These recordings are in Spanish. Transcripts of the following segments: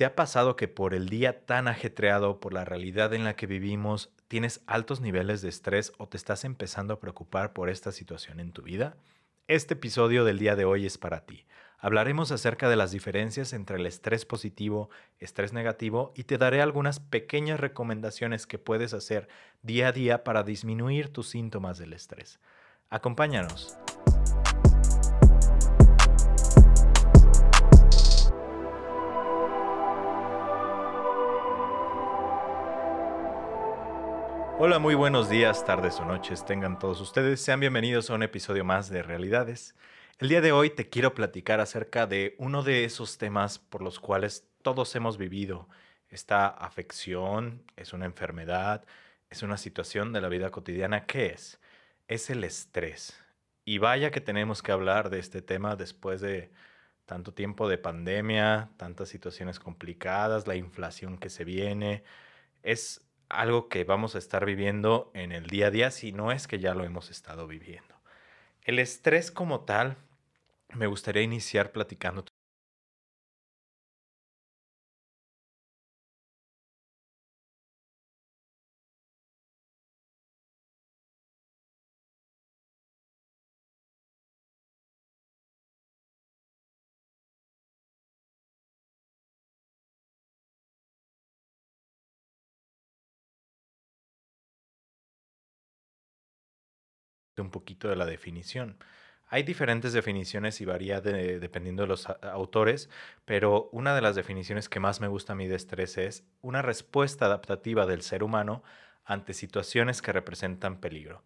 ¿Te ha pasado que por el día tan ajetreado, por la realidad en la que vivimos, tienes altos niveles de estrés o te estás empezando a preocupar por esta situación en tu vida? Este episodio del día de hoy es para ti. Hablaremos acerca de las diferencias entre el estrés positivo, estrés negativo y te daré algunas pequeñas recomendaciones que puedes hacer día a día para disminuir tus síntomas del estrés. Acompáñanos. Hola, muy buenos días, tardes o noches tengan todos ustedes. Sean bienvenidos a un episodio más de Realidades. El día de hoy te quiero platicar acerca de uno de esos temas por los cuales todos hemos vivido. Esta afección es una enfermedad, es una situación de la vida cotidiana. ¿Qué es? Es el estrés. Y vaya que tenemos que hablar de este tema después de tanto tiempo de pandemia, tantas situaciones complicadas, la inflación que se viene. Es algo que vamos a estar viviendo en el día a día, si no es que ya lo hemos estado viviendo. El estrés como tal, me gustaría iniciar platicando un poquito de la definición. Hay diferentes definiciones y varía dependiendo de los autores, pero una de las definiciones que más me gusta a mí de estrés es una respuesta adaptativa del ser humano ante situaciones que representan peligro.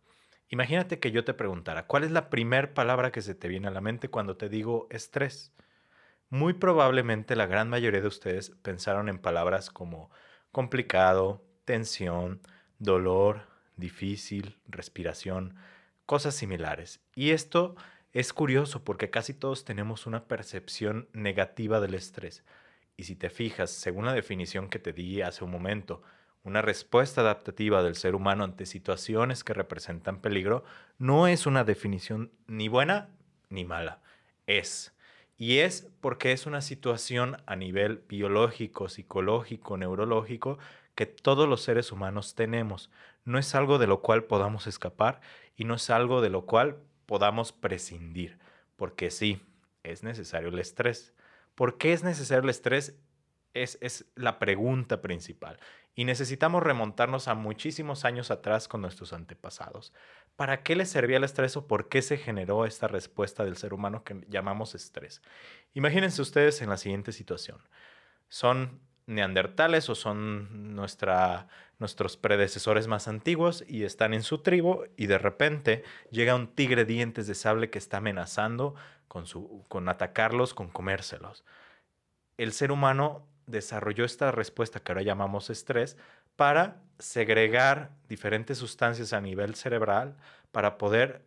Imagínate que yo te preguntara, ¿cuál es la primera palabra que se te viene a la mente cuando te digo estrés? Muy probablemente la gran mayoría de ustedes pensaron en palabras como complicado, tensión, dolor, difícil, respiración, cosas similares. Y esto es curioso porque casi todos tenemos una percepción negativa del estrés. Y si te fijas, según la definición que te di hace un momento, una respuesta adaptativa del ser humano ante situaciones que representan peligro no es una definición ni buena ni mala, es. Y es porque es una situación a nivel biológico, psicológico, neurológico que todos los seres humanos tenemos. No es algo de lo cual podamos escapar y no es algo de lo cual podamos prescindir, porque sí, es necesario el estrés. ¿Por qué es necesario el estrés? Es, es, la pregunta principal. Y necesitamos remontarnos a muchísimos años atrás con nuestros antepasados. ¿Para qué les servía el estrés o por qué se generó esta respuesta del ser humano que llamamos estrés? Imagínense ustedes en la siguiente situación. Son neandertales o son nuestra, nuestros predecesores más antiguos y están en su tribu y de repente llega un tigre dientes de sable que está amenazando con, su, con atacarlos, con comérselos. El ser humano desarrolló esta respuesta que ahora llamamos estrés para segregar diferentes sustancias a nivel cerebral para poder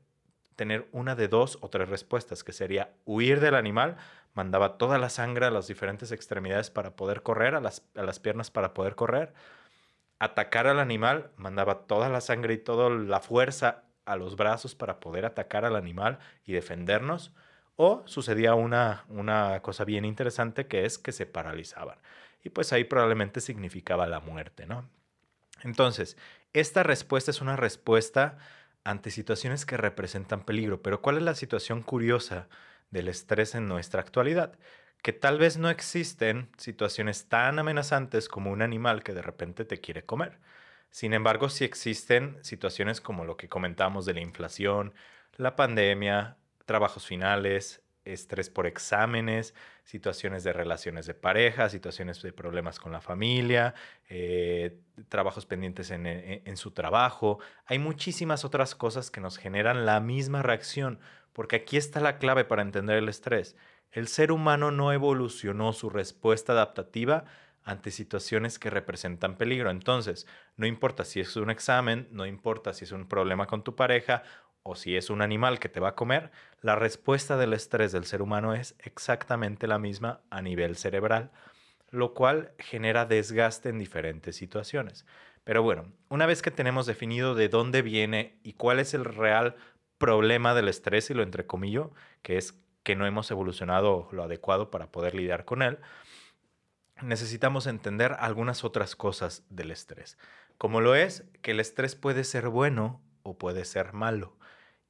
tener una de dos o tres respuestas, que sería huir del animal, mandaba toda la sangre a las diferentes extremidades para poder correr, a las, a las piernas para poder correr, atacar al animal, mandaba toda la sangre y toda la fuerza a los brazos para poder atacar al animal y defendernos, o sucedía una, una cosa bien interesante que es que se paralizaban. Y pues ahí probablemente significaba la muerte, ¿no? Entonces, esta respuesta es una respuesta ante situaciones que representan peligro. Pero ¿cuál es la situación curiosa del estrés en nuestra actualidad? Que tal vez no existen situaciones tan amenazantes como un animal que de repente te quiere comer. Sin embargo, sí existen situaciones como lo que comentamos de la inflación, la pandemia, trabajos finales, estrés por exámenes, situaciones de relaciones de pareja, situaciones de problemas con la familia, eh, trabajos pendientes en, en, su trabajo. Hay muchísimas otras cosas que nos generan la misma reacción, porque aquí está la clave para entender el estrés. El ser humano no evolucionó su respuesta adaptativa ante situaciones que representan peligro. Entonces, no importa si es un examen, no importa si es un problema con tu pareja o si es un animal que te va a comer, la respuesta del estrés del ser humano es exactamente la misma a nivel cerebral, lo cual genera desgaste en diferentes situaciones. Pero bueno, una vez que tenemos definido de dónde viene y cuál es el real problema del estrés, y lo entrecomillo, que es que no hemos evolucionado lo adecuado para poder lidiar con él, necesitamos entender algunas otras cosas del estrés, como lo es que el estrés puede ser bueno o puede ser malo.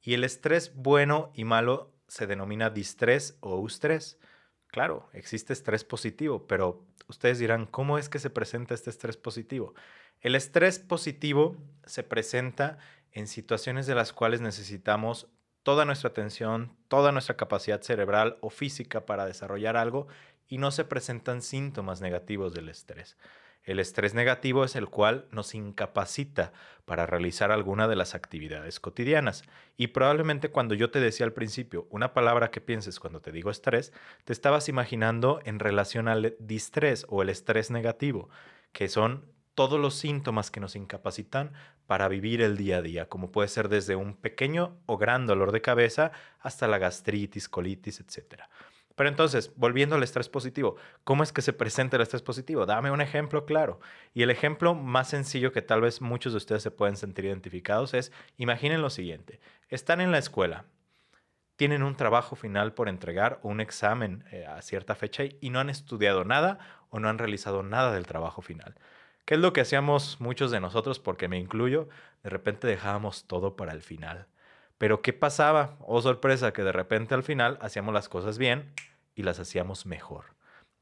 Y el estrés bueno y malo se denomina distrés o eustrés. Claro, existe estrés positivo, pero ustedes dirán, ¿cómo es que se presenta este estrés positivo? El estrés positivo se presenta en situaciones de las cuales necesitamos toda nuestra atención, toda nuestra capacidad cerebral o física para desarrollar algo y no se presentan síntomas negativos del estrés. El estrés negativo es el cual nos incapacita para realizar alguna de las actividades cotidianas. Y probablemente cuando yo te decía al principio una palabra que pienses cuando te digo estrés, te estabas imaginando en relación al distrés o el estrés negativo, que son todos los síntomas que nos incapacitan para vivir el día a día, como puede ser desde un pequeño o gran dolor de cabeza hasta la gastritis, colitis, etcétera. Pero entonces, volviendo al estrés positivo, ¿cómo es que se presenta el estrés positivo? Dame un ejemplo claro. Y el ejemplo más sencillo que tal vez muchos de ustedes se pueden sentir identificados es, imaginen lo siguiente, están en la escuela, tienen un trabajo final por entregar o un examen eh, a cierta fecha y no han estudiado nada o no han realizado nada del trabajo final. ¿Qué es lo que hacíamos muchos de nosotros? Porque me incluyo, de repente dejábamos todo para el final. Pero ¿qué pasaba? Oh sorpresa, que de repente al final hacíamos las cosas bien y las hacíamos mejor.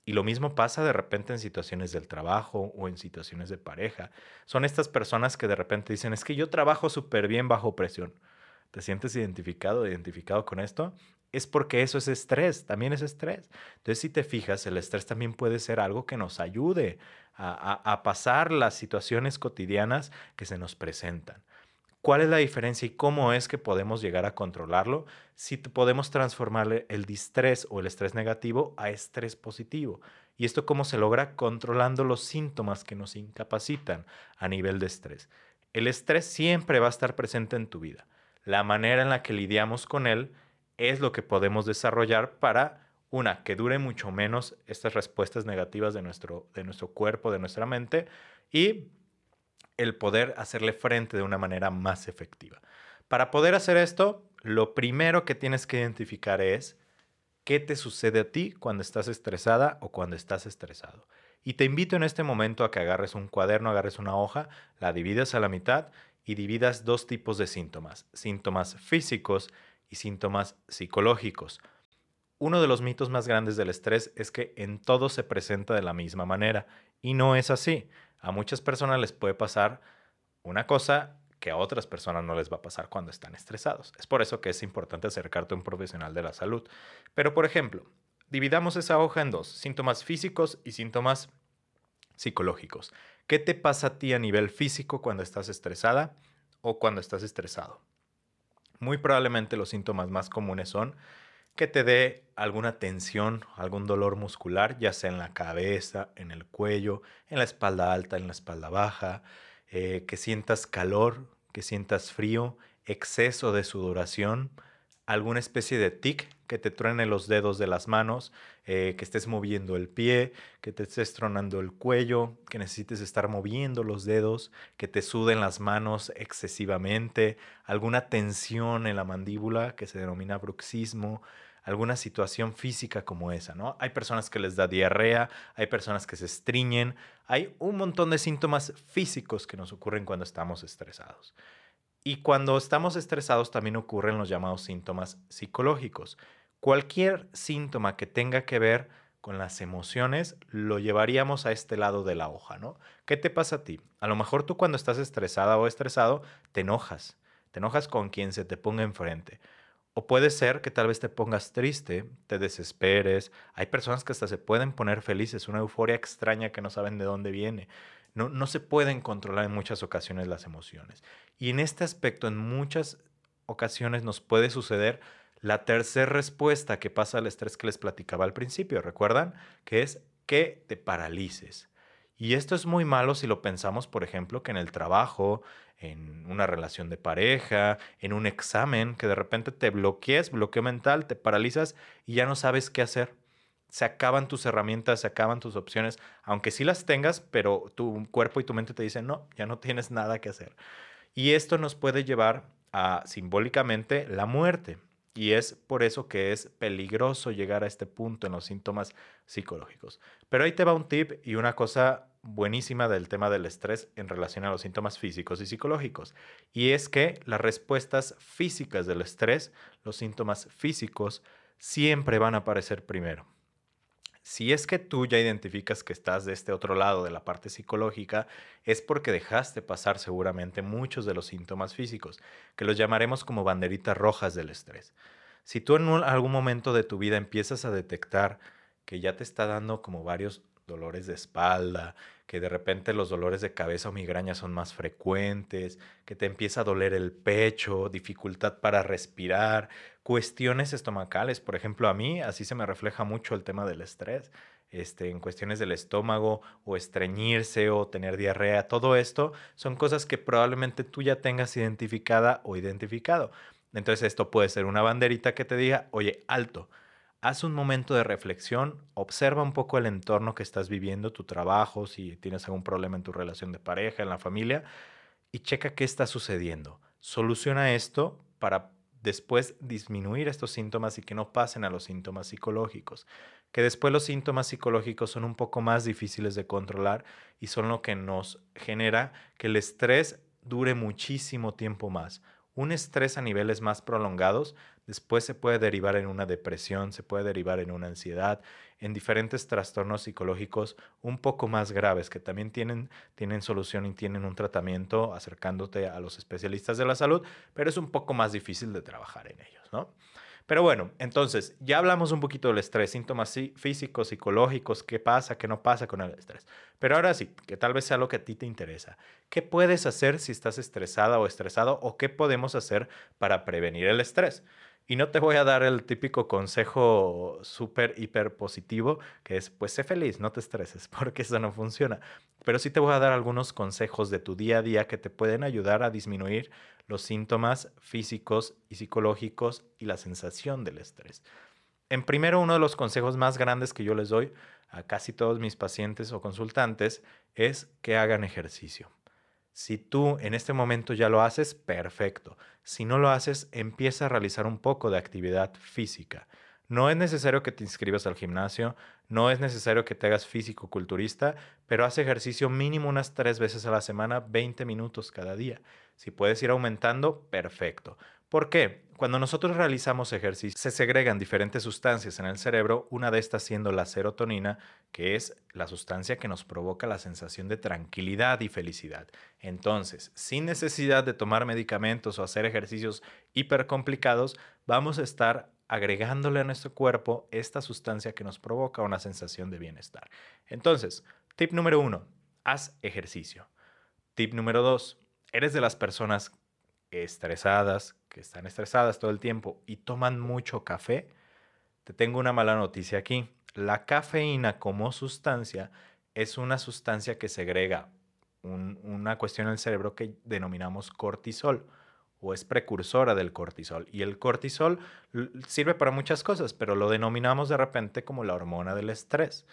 Y lo mismo pasa de repente en situaciones del trabajo o en situaciones de pareja. Son estas personas que de repente dicen, es que yo trabajo súper bien bajo presión. ¿Te sientes identificado, identificado con esto? Es porque eso es estrés, también es estrés. Entonces, si te fijas, el estrés también puede ser algo que nos ayude a, a pasar las situaciones cotidianas que se nos presentan. ¿Cuál es la diferencia y cómo es que podemos llegar a controlarlo? Si podemos transformarle el distrés o el estrés negativo a estrés positivo. ¿Y esto cómo se logra? Controlando los síntomas que nos incapacitan a nivel de estrés. El estrés siempre va a estar presente en tu vida. La manera en la que lidiamos con él es lo que podemos desarrollar para, una, que dure mucho menos estas respuestas negativas de nuestro, de nuestro cuerpo, de nuestra mente, y el poder hacerle frente de una manera más efectiva. Para poder hacer esto, lo primero que tienes que identificar es qué te sucede a ti cuando estás estresada o cuando estás estresado. Y te invito en este momento a que agarres un cuaderno, agarres una hoja, la dividas a la mitad y dividas dos tipos de síntomas, síntomas físicos y síntomas psicológicos. Uno de los mitos más grandes del estrés es que en todo se presenta de la misma manera y no es así. A muchas personas les puede pasar una cosa que a otras personas no les va a pasar cuando están estresados. Es por eso que es importante acercarte a un profesional de la salud. Pero, por ejemplo, dividamos esa hoja en dos, síntomas físicos y síntomas psicológicos. ¿Qué te pasa a ti a nivel físico cuando estás estresada o cuando estás estresado? Muy probablemente los síntomas más comunes son que te dé alguna tensión, algún dolor muscular, ya sea en la cabeza, en el cuello, en la espalda alta, en la espalda baja, eh, que sientas calor, que sientas frío, exceso de sudoración, alguna especie de tic que te truene los dedos de las manos, eh, que estés moviendo el pie, que te estés tronando el cuello, que necesites estar moviendo los dedos, que te suden las manos excesivamente, alguna tensión en la mandíbula que se denomina bruxismo, alguna situación física como esa, ¿no? Hay personas que les da diarrea, hay personas que se estriñen, hay un montón de síntomas físicos que nos ocurren cuando estamos estresados. Y cuando estamos estresados también ocurren los llamados síntomas psicológicos. Cualquier síntoma que tenga que ver con las emociones lo llevaríamos a este lado de la hoja, ¿no? ¿Qué te pasa a ti? A lo mejor tú cuando estás estresada o estresado te enojas, te enojas con quien se te ponga enfrente. O puede ser que tal vez te pongas triste, te desesperes. Hay personas que hasta se pueden poner felices, una euforia extraña que no saben de dónde viene. No, no se pueden controlar en muchas ocasiones las emociones. Y en este aspecto, en muchas ocasiones nos puede suceder la tercera respuesta que pasa al estrés que les platicaba al principio, ¿recuerdan? Que es que te paralices. Y esto es muy malo si lo pensamos, por ejemplo, que en el trabajo, en una relación de pareja, en un examen, que de repente te bloquees, bloqueo mental, te paralizas y ya no sabes qué hacer. Se acaban tus herramientas, se acaban tus opciones, aunque sí las tengas, pero tu cuerpo y tu mente te dicen, no, ya no tienes nada que hacer. Y esto nos puede llevar a simbólicamente la muerte. Y es por eso que es peligroso llegar a este punto en los síntomas psicológicos. Pero ahí te va un tip y una cosa buenísima del tema del estrés en relación a los síntomas físicos y psicológicos. Y es que las respuestas físicas del estrés, los síntomas físicos, siempre van a aparecer primero. Si es que tú ya identificas que estás de este otro lado de la parte psicológica, es porque dejaste pasar seguramente muchos de los síntomas físicos, que los llamaremos como banderitas rojas del estrés. Si tú en algún momento de tu vida empiezas a detectar que ya te está dando como varios dolores de espalda, que de repente los dolores de cabeza o migraña son más frecuentes, que te empieza a doler el pecho, dificultad para respirar, cuestiones estomacales. Por ejemplo, a mí así se me refleja mucho el tema del estrés. Este, en cuestiones del estómago o estreñirse o tener diarrea, todo esto son cosas que probablemente tú ya tengas identificada o identificado. Entonces esto puede ser una banderita que te diga, oye, alto, haz un momento de reflexión, observa un poco el entorno que estás viviendo, tu trabajo, si tienes algún problema en tu relación de pareja, en la familia, y checa qué está sucediendo. Soluciona esto para después disminuir estos síntomas y que no pasen a los síntomas psicológicos. Que después los síntomas psicológicos son un poco más difíciles de controlar y son lo que nos genera que el estrés dure muchísimo tiempo más. Un estrés a niveles más prolongados después se puede derivar en una depresión, se puede derivar en una ansiedad, en diferentes trastornos psicológicos un poco más graves que también tienen, tienen solución y tienen un tratamiento acercándote a los especialistas de la salud, pero es un poco más difícil de trabajar en ellos, ¿no? Pero bueno, entonces ya hablamos un poquito del estrés, síntomas físicos, psicológicos, qué pasa, qué no pasa con el estrés. Pero ahora sí, que tal vez sea lo que a ti te interesa. ¿Qué puedes hacer si estás estresada o estresado o qué podemos hacer para prevenir el estrés? Y no te voy a dar el típico consejo súper, hiper positivo, que es, pues sé feliz, no te estreses, porque eso no funciona. Pero sí te voy a dar algunos consejos de tu día a día que te pueden ayudar a disminuir los síntomas físicos y psicológicos y la sensación del estrés. En primero, uno de los consejos más grandes que yo les doy a casi todos mis pacientes o consultantes es que hagan ejercicio. Si tú en este momento ya lo haces, perfecto. Si no lo haces, empieza a realizar un poco de actividad física. No es necesario que te inscribas al gimnasio, no es necesario que te hagas físico-culturista, pero haz ejercicio mínimo unas tres veces a la semana, 20 minutos cada día. Si puedes ir aumentando, perfecto. ¿Por qué? Cuando nosotros realizamos ejercicio, se segregan diferentes sustancias en el cerebro, una de estas siendo la serotonina, que es la sustancia que nos provoca la sensación de tranquilidad y felicidad. Entonces, sin necesidad de tomar medicamentos o hacer ejercicios hiper complicados, vamos a estar agregándole a nuestro cuerpo esta sustancia que nos provoca una sensación de bienestar. Entonces, tip número uno, haz ejercicio. Tip número dos, eres de las personas estresadas, que están estresadas todo el tiempo y toman mucho café, te tengo una mala noticia aquí. La cafeína como sustancia es una sustancia que segrega una cuestión en el cerebro que denominamos cortisol o es precursora del cortisol. Y el cortisol sirve para muchas cosas, pero lo denominamos de repente como la hormona del estrés.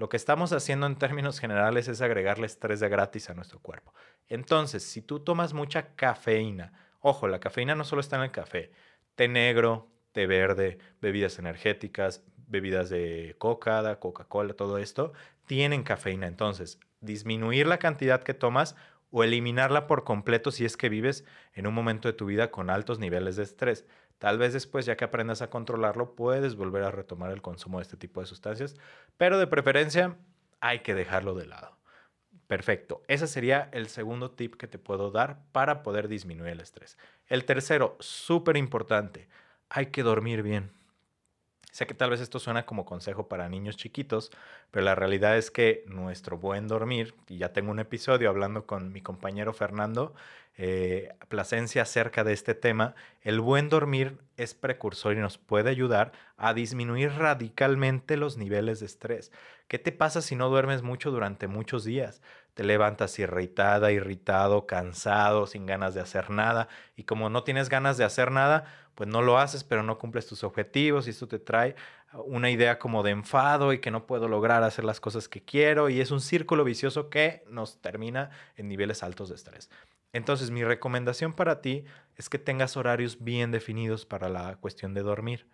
Lo que estamos haciendo en términos generales es agregarle estrés de gratis a nuestro cuerpo. Entonces, si tú tomas mucha cafeína, ojo, la cafeína no solo está en el café, té negro, té verde, bebidas energéticas, bebidas de coca, Coca-Cola, todo esto, tienen cafeína. Entonces, disminuir la cantidad que tomas o eliminarla por completo si es que vives en un momento de tu vida con altos niveles de estrés. Tal vez después, ya que aprendas a controlarlo, puedes volver a retomar el consumo de este tipo de sustancias, pero de preferencia hay que dejarlo de lado. Perfecto. Ese sería el segundo tip que te puedo dar para poder disminuir el estrés. El tercero, súper importante, hay que dormir bien. Sé que tal vez esto suena como consejo para niños chiquitos, pero la realidad es que nuestro buen dormir, y ya tengo un episodio hablando con mi compañero Fernando eh, Plasencia acerca de este tema, el buen dormir es precursor y nos puede ayudar a disminuir radicalmente los niveles de estrés. ¿Qué te pasa si no duermes mucho durante muchos días? Te levantas irritada, irritado, cansado, sin ganas de hacer nada. Y como no tienes ganas de hacer nada, pues no lo haces, pero no cumples tus objetivos y esto te trae una idea como de enfado y que no puedo lograr hacer las cosas que quiero y es un círculo vicioso que nos termina en niveles altos de estrés. Entonces, mi recomendación para ti es que tengas horarios bien definidos para la cuestión de dormir.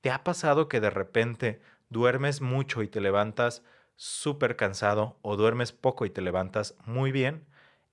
¿Te ha pasado que de repente duermes mucho y te levantas súper cansado o duermes poco y te levantas muy bien?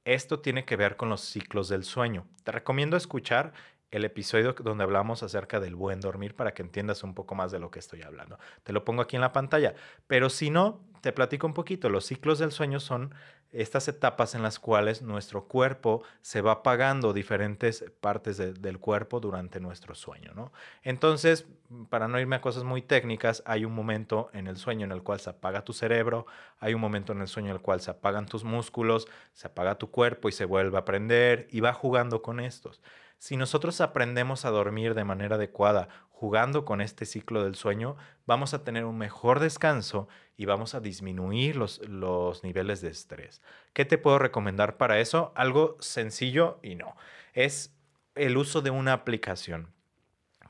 Esto tiene que ver con los ciclos del sueño. Te recomiendo escuchar el episodio donde hablamos acerca del buen dormir para que entiendas un poco más de lo que estoy hablando. Te lo pongo aquí en la pantalla. Pero si no, te platico un poquito. Los ciclos del sueño son estas etapas en las cuales nuestro cuerpo se va apagando diferentes partes del cuerpo durante nuestro sueño, ¿no? Entonces, para no irme a cosas muy técnicas, hay un momento en el sueño en el cual se apaga tu cerebro, hay un momento en el sueño en el cual se apagan tus músculos, se apaga tu cuerpo y se vuelve a prender y va jugando con estos. Si nosotros aprendemos a dormir de manera adecuada, jugando con este ciclo del sueño, vamos a tener un mejor descanso y vamos a disminuir los, los niveles de estrés. ¿Qué te puedo recomendar para eso? Algo sencillo y no. Es el uso de una aplicación.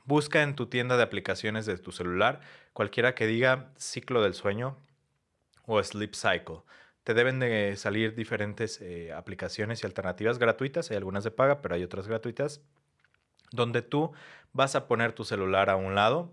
Busca en tu tienda de aplicaciones de tu celular cualquiera que diga ciclo del sueño o sleep cycle te deben de salir diferentes eh, aplicaciones y alternativas gratuitas. Hay algunas de paga, pero hay otras gratuitas, donde tú vas a poner tu celular a un lado.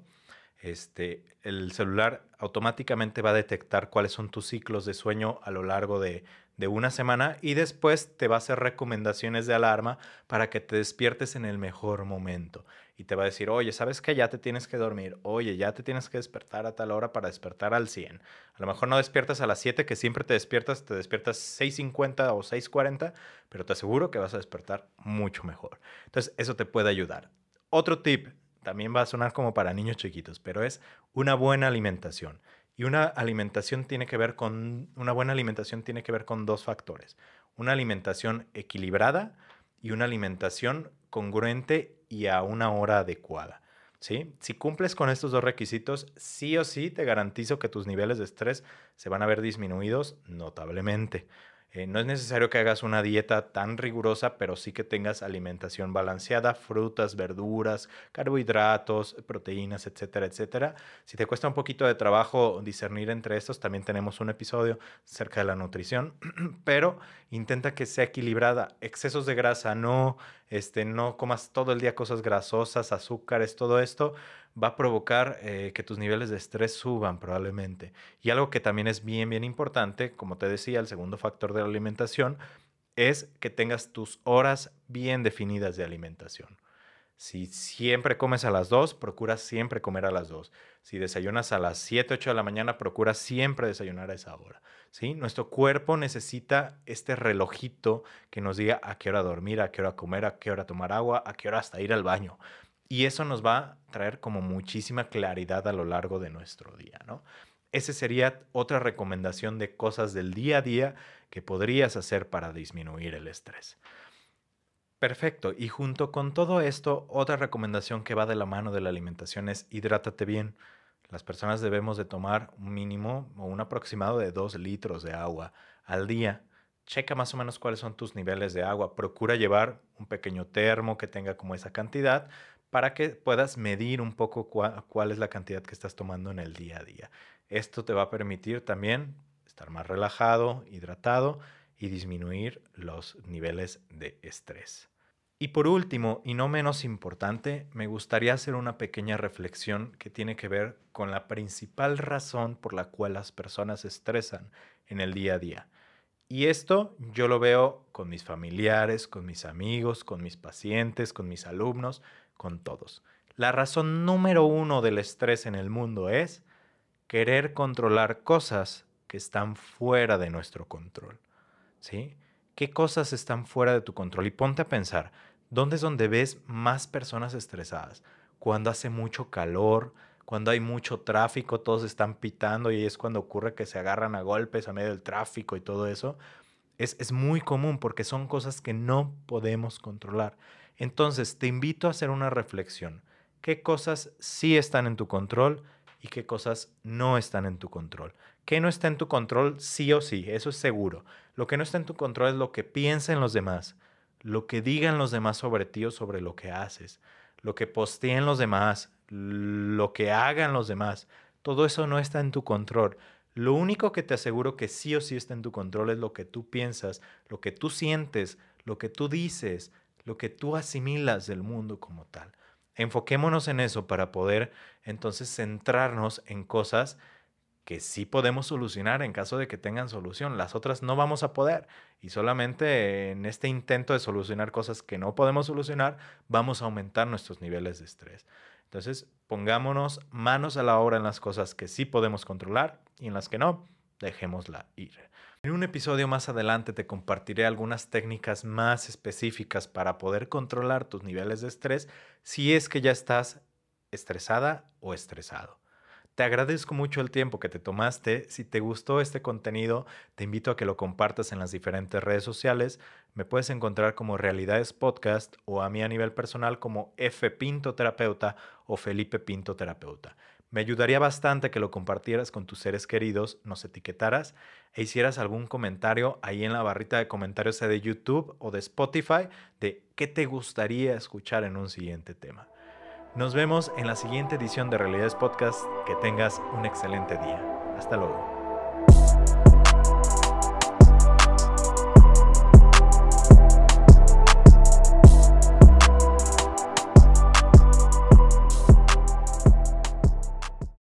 Este, el celular automáticamente va a detectar cuáles son tus ciclos de sueño a lo largo de, de una semana y después te va a hacer recomendaciones de alarma para que te despiertes en el mejor momento. Y te va a decir, oye, ¿sabes qué? Ya te tienes que dormir. Oye, ya te tienes que despertar a tal hora para despertar al 100. A lo mejor no despiertas a las 7, que siempre te despiertas, te despiertas 6.50 o 6.40, pero te aseguro que vas a despertar mucho mejor. Entonces, eso te puede ayudar. Otro tip, también va a sonar como para niños chiquitos, pero es una buena alimentación. Y una alimentación tiene que ver con, una buena alimentación tiene que ver con dos factores. Una alimentación equilibrada y una alimentación congruente y a una hora adecuada. ¿sí? Si cumples con estos dos requisitos, sí o sí te garantizo que tus niveles de estrés se van a ver disminuidos notablemente. Eh, no es necesario que hagas una dieta tan rigurosa, pero sí que tengas alimentación balanceada, frutas, verduras, carbohidratos, proteínas, etcétera, etcétera. Si te cuesta un poquito de trabajo discernir entre estos, también tenemos un episodio acerca de la nutrición, pero intenta que sea equilibrada. Excesos de grasa, no, este, no comas todo el día cosas grasosas, azúcares, todo esto va a provocar eh, que tus niveles de estrés suban probablemente. Y algo que también es bien, bien importante, como te decía, el segundo factor de la alimentación, es que tengas tus horas bien definidas de alimentación. Si siempre comes a las 2, procura siempre comer a las 2. Si desayunas a las 7, 8 de la mañana, procura siempre desayunar a esa hora. ¿sí? Nuestro cuerpo necesita este relojito que nos diga a qué hora dormir, a qué hora comer, a qué hora tomar agua, a qué hora hasta ir al baño. Y eso nos va a traer como muchísima claridad a lo largo de nuestro día, ¿no? Esa sería otra recomendación de cosas del día a día que podrías hacer para disminuir el estrés. Perfecto. Y junto con todo esto, otra recomendación que va de la mano de la alimentación es hidrátate bien. Las personas debemos de tomar un mínimo o un aproximado de 2 litros de agua al día. Checa más o menos cuáles son tus niveles de agua. Procura llevar un pequeño termo que tenga como esa cantidad para que puedas medir un poco cuál es la cantidad que estás tomando en el día a día. Esto te va a permitir también estar más relajado, hidratado y disminuir los niveles de estrés. Y por último, y no menos importante, me gustaría hacer una pequeña reflexión que tiene que ver con la principal razón por la cual las personas se estresan en el día a día. Y esto yo lo veo con mis familiares, con mis amigos, con mis pacientes, con mis alumnos, con todos. La razón número uno del estrés en el mundo es querer controlar cosas que están fuera de nuestro control. ¿Sí? ¿Qué cosas están fuera de tu control? Y ponte a pensar, ¿dónde es donde ves más personas estresadas? Cuando hace mucho calor, cuando hay mucho tráfico, todos están pitando y es cuando ocurre que se agarran a golpes a medio del tráfico y todo eso. Es, es muy común porque son cosas que no podemos controlar. Entonces, te invito a hacer una reflexión. ¿Qué cosas sí están en tu control y qué cosas no están en tu control? ¿Qué no está en tu control sí o sí? Eso es seguro. Lo que no está en tu control es lo que piensen los demás, lo que digan los demás sobre ti o sobre lo que haces, lo que posteen los demás, lo que hagan los demás. Todo eso no está en tu control. Lo único que te aseguro que sí o sí está en tu control es lo que tú piensas, lo que tú sientes, lo que tú dices, lo que tú asimilas del mundo como tal. Enfoquémonos en eso para poder entonces centrarnos en cosas que sí podemos solucionar en caso de que tengan solución. Las otras no vamos a poder. Y solamente en este intento de solucionar cosas que no podemos solucionar, vamos a aumentar nuestros niveles de estrés. Entonces, pongámonos manos a la obra en las cosas que sí podemos controlar y en las que no, dejémosla ir. En un episodio más adelante te compartiré algunas técnicas más específicas para poder controlar tus niveles de estrés si es que ya estás estresada o estresado. Te agradezco mucho el tiempo que te tomaste. Si te gustó este contenido, te invito a que lo compartas en las diferentes redes sociales. Me puedes encontrar como Realidades Podcast o a mí a nivel personal como F Pinto Terapeuta o Felipe Pinto Terapeuta. Me ayudaría bastante que lo compartieras con tus seres queridos, nos etiquetaras e hicieras algún comentario ahí en la barrita de comentarios sea de YouTube o de Spotify de qué te gustaría escuchar en un siguiente tema. Nos vemos en la siguiente edición de Realidades Podcast. Que tengas un excelente día. Hasta luego.